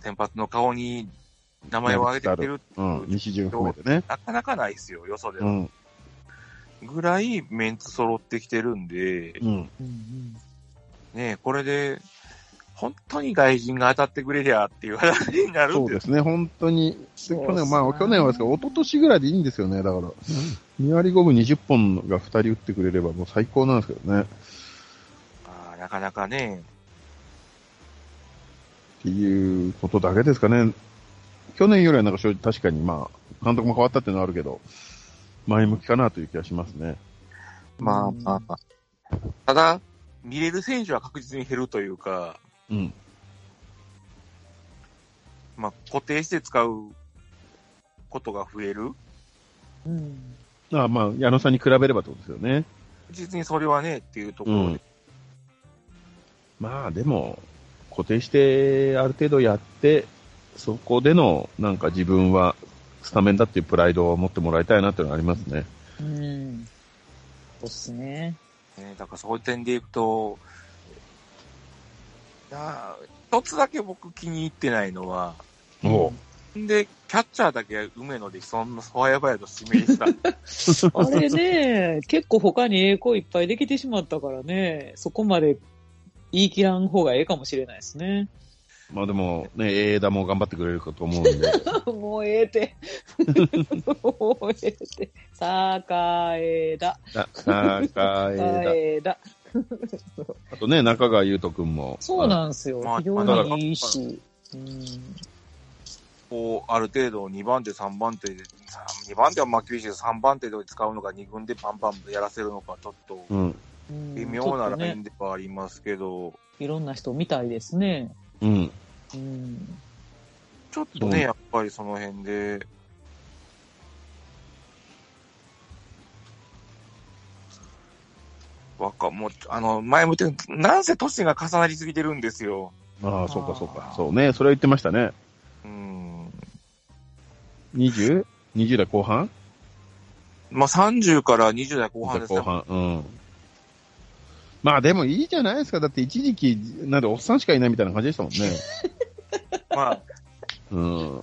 先発の顔に名前を挙げてきてるってうん。いう、西順含めてね。なかなかないですよ、よそでは。うん。ぐらいメンツ揃ってきてるんで、うん。うんねこれで、本当に外人が当たってくれりゃっていう話になるんでそうですすね、本当に。去年、まあ、去年はですけど、一昨年ぐらいでいいんですよね。だから、2割5分20本が2人打ってくれればもう最高なんですけどね。あーなかなかね、っていうことだけですかね。去年よりはなんか正直確かにまあ、監督も変わったっていうのはあるけど、前向きかなという気がしますね。まあまあ、ただ、見れる選手は確実に減るというか、うん。まあ、固定して使うことが増える。うん。ああまあ、矢野さんに比べればってことですよね。実にそれはね、っていうところで。まあ、でも、固定してある程度やって、そこでの、なんか自分はスタメンだっていうプライドを持ってもらいたいなっていうのがありますね。うん。そうっすね。ね、だからそういう点でいくと、いやー一つだけ僕気に入ってないのは、おうで、キャッチャーだけ梅野でそんなそわやばやと指名した。あれね、結構他に栄光いっぱいできてしまったからね、そこまで言い切らん方がええかもしれないですね。まあでも、ね、枝も頑張ってくれるかと思うんで。もうええて。もうええて。さかえだ。さ枝。えだ。あとね、中川優斗くんも。そうなんですよまあ。非常にいいし。うんこう、ある程度2番手、3番手で、2番手はまあ厳しいです3番手で使うのか、2軍でパンパンやらせるのか、ちょっと微妙なライねンではありますけど、いろんな人見たいですね。うん。うん。ちょっとね、やっぱりその辺で、わか、もう、あの、前も言ってなんせ年が重なりすぎてるんですよ。ああ、そうかそうあか。ーそうね、それは言ってましたね。うん。20?20 代後半？まあ、30から20代後半ですね。後半。うん。まあでもいいじゃないですか。だって一時期、なんでおっさんしかいないみたいな感じでしたもんね。まあ、うん。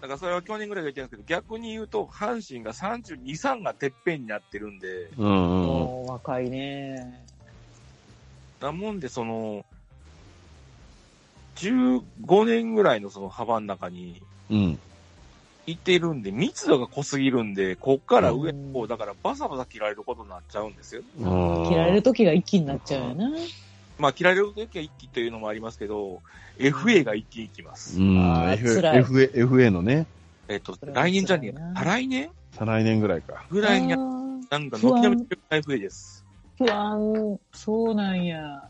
だからそれは去年ぐらいが言ってるんですけど、逆に言うと、阪神が32、3がてっぺんになってるんで、うんうん。もう若いね。なもんで、その、15年ぐらいのその幅の中にうん。いてるんで、密度が濃すぎるんで、こっから上うんこう、だからバサバサ切られることになっちゃうんですよ。うん切られる時が一気になっちゃうよな。まあ、切られる時は一気というのもありますけど、FA が一気に来ます。うん。FA, FA のね、えっと来年じゃねえ再来年？再来年ぐらいか。ぐらいにあなんか、軒並み FA です。ー不安。そうなんや。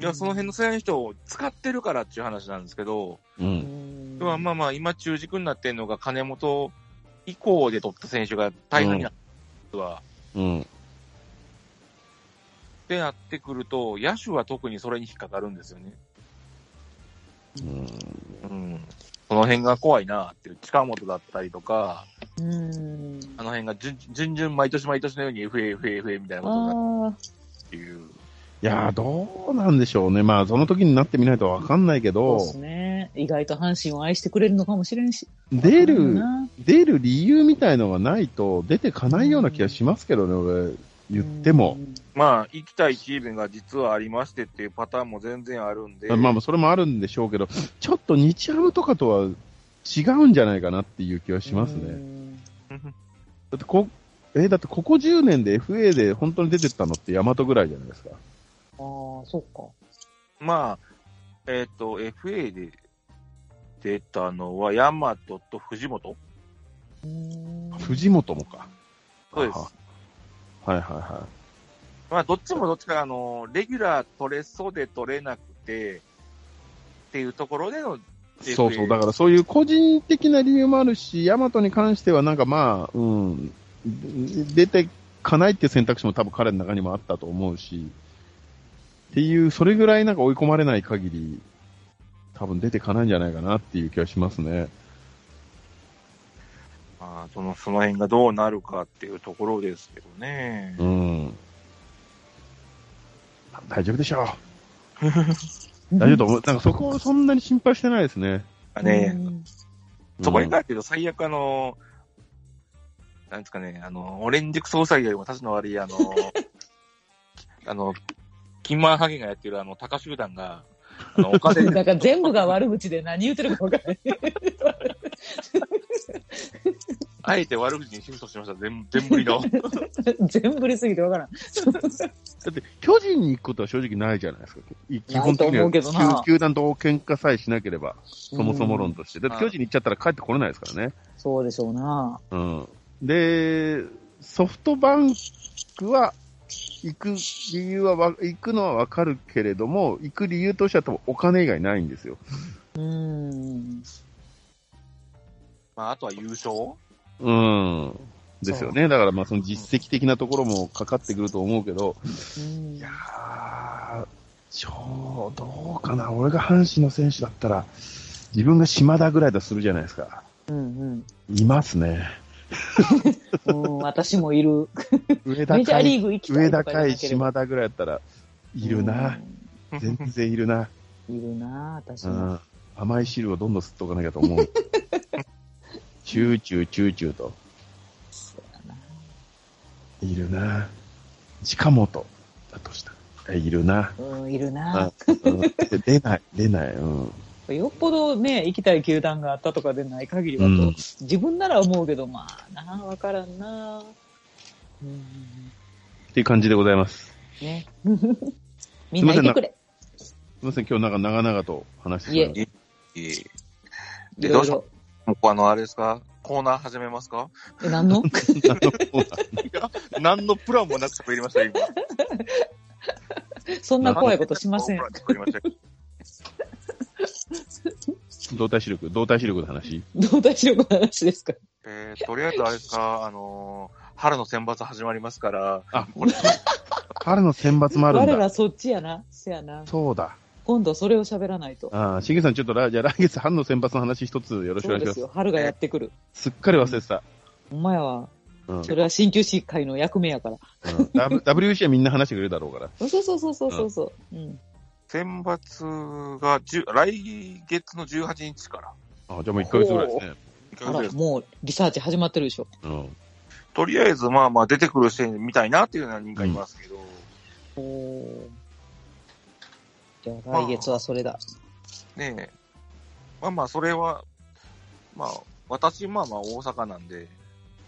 いや、その辺の世代の人を使ってるからっていう話なんですけど、う。うんんまあまあまあ、今中軸になってるのが金本以降で取った選手が大半になっては、うん。ってなってくると、野手は特にそれに引っかかるんですよね。うん。うん。その辺が怖いなっていう、近本だったりとか、うん。あの辺が順順々毎年毎年のように FA、FA、FA みたいなことになるああ。っていう。いやー、どうなんでしょうね。まあ、その時になってみないとわかんないけそうどで、すね。意外と阪神を愛してくれるのかもしれんし。出る出る理由みたいのがないと出てかないような気がしますけどね、俺。言っても。。まあ、行きたいチームが実はありましてっていうパターンも全然あるんで。まあまあ、それもあるんでしょうけど、ちょっと日ハムとかとは違うんじゃないかなっていう気はしますうね。んだってこ、えだってここ10年で FA で本当に出てったのってヤマトぐらいじゃないですか。ああ、そっか。まあ、えっ、と、FA で出たのは、ヤマトと藤本うん藤本もか。そうです。はいはいはまあ、どっちもどっちか、あの、レギュラー取れそうで取れなくて、っていうところでの、い。そうそう。だからそういう個人的な理由もあるし、ヤマトに関してはなんかまあ、うん、出てかないっていう選択肢も多分彼の中にもあったと思うし、っていう、それぐらいなんか追い込まれない限り、多分出てかないんじゃないかなっていう気がしますね。まあ、その、その辺がどうなるかっていうところですけどね。うん。大丈夫でしょう。大丈夫と思う。なんかそこをそんなに心配してないですね。ね、うんそこにかけど最悪あの、なんですかね、あの、オレンジクソウサギよりも立ちの悪いあの、あの、キンマンハゲがやってるあの、高集団が、あの、お金だから全部が悪口で何言ってるか分からない。あえて悪口にシフトしました。全、全振りの。全振りすぎて分からん。だって、巨人に行くことは正直ないじゃないですか。い基本的には球球団と喧嘩さえしなければ、そもそも論として。だって巨人に行っちゃったら帰ってこれないですからね。そうでしょうな。うん。で、ソフトバンクは、行く理由はわ、行くのはわかるけれども、行く理由としては多分お金以外ないんですよ。うん。まあ、あとは優勝？うん。ですよね。だからまあその実績的なところもかかってくると思うけど、うんいやー、ちょうどうかな。俺が阪神の選手だったら、自分が島田ぐらいだとするじゃないですか。うんいますね。うん。うん、私もいる。上田メジャーリー海、グ行きたい上田海、島田ぐらいだったら、いるな。全然いるな。うんいるな、私も。うん。甘い汁をどんどん吸っとかなきゃと思う。チューチューチューチューと。いるな。近本だとしたら。いるな。うん、いるあな。うん出ない、出ない。うん。よっぽどね、行きたい球団があったとかでない限りはと、うん自分なら思うけど、まあな、わからんな。うん、っていう感じでございます。ね。みんな行ってくれ。すみません、今日なんか長々と話してしまいましいえいで、どうしようあの、あれですか？コーナー始めますか？え、何の？何のプランもなく作りました、今。そんな怖いことしません。動体視力、動体視力の話？動体視力の話ですか？えー、とりあえずあれですか、あのー春の選抜始まりますから、あこれ春の選抜もあるんだ。我らそっちやな。せやな。そうだ。今度それを喋らないと。ああ、しげさん、ちょっと来、じゃあ来月春の選抜の話一つよろしくお願いします。そうですよ。春がやってくる。すっかり忘れてた。ほんまやわ。うん。それは鍼灸師会の役目やから。うん W- WBC はみんな話してくれるだろうから。そうそうそうそうそうそう。うん。選抜が10来月の18日から。あじゃあもう1ヶ月ぐらいですね。1あら、もうリサーチ始まってるでしょ。うん。とりあえず、まあまあ出てくる人みたいなっていうのは人がいますけど、おーじゃあ来月はそれだ。ねえ。まあまあ、それは、まあ、私、まあまあ大阪なんで、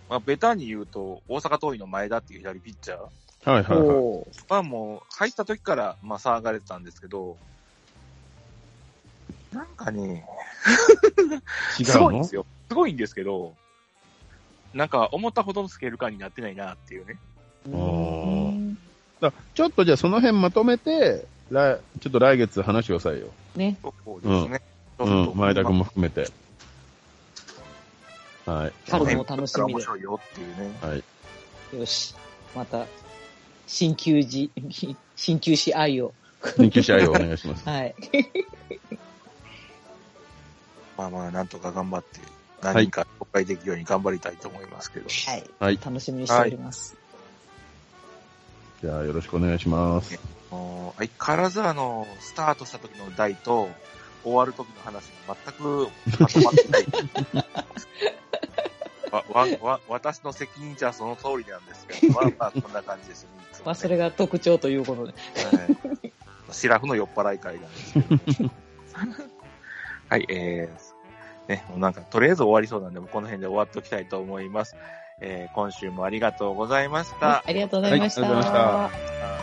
まあ、ベタに言うと、大阪桐蔭の前田っていう左ピッチャーはいはいはい。おーはもう、入った時から、まあ、騒がれてたんですけど、なんかね、違うの？すごいんですよ。すごいんですけど、なんか、思ったほどのスケール感になってないなっていうね。うんだちょっとじゃあその辺まとめて、来ちょっと来月話してくださいよ。ね。そうですね。うん。前田君も含めて。はい。春の楽しみで。面白いよっていうね。はい。よし。また、鍼灸師、鍼灸師愛を。研究試合をお願いします。はい。まあまあ、なんとか頑張って、何人か紹介できるように頑張りたいと思いますけど。はい。はい。楽しみにしております。じゃあよろしくお願いします。相変わらずあの、スタートした時の台と、終わる時の話が全くまとまってない。わ、わ、わ、私の責任じゃその通りなんですけど、まあまあ、こんな感じですよね。ねまあ、それが特徴ということで。はい。シラフの酔っ払い会なんですけど。はい、えー、ね、もうなんか、とりあえず終わりそうなんで、もうこの辺で終わっておきたいと思います。えー、今週もありがとうございました。はいありがとうございました。はいありがとうございました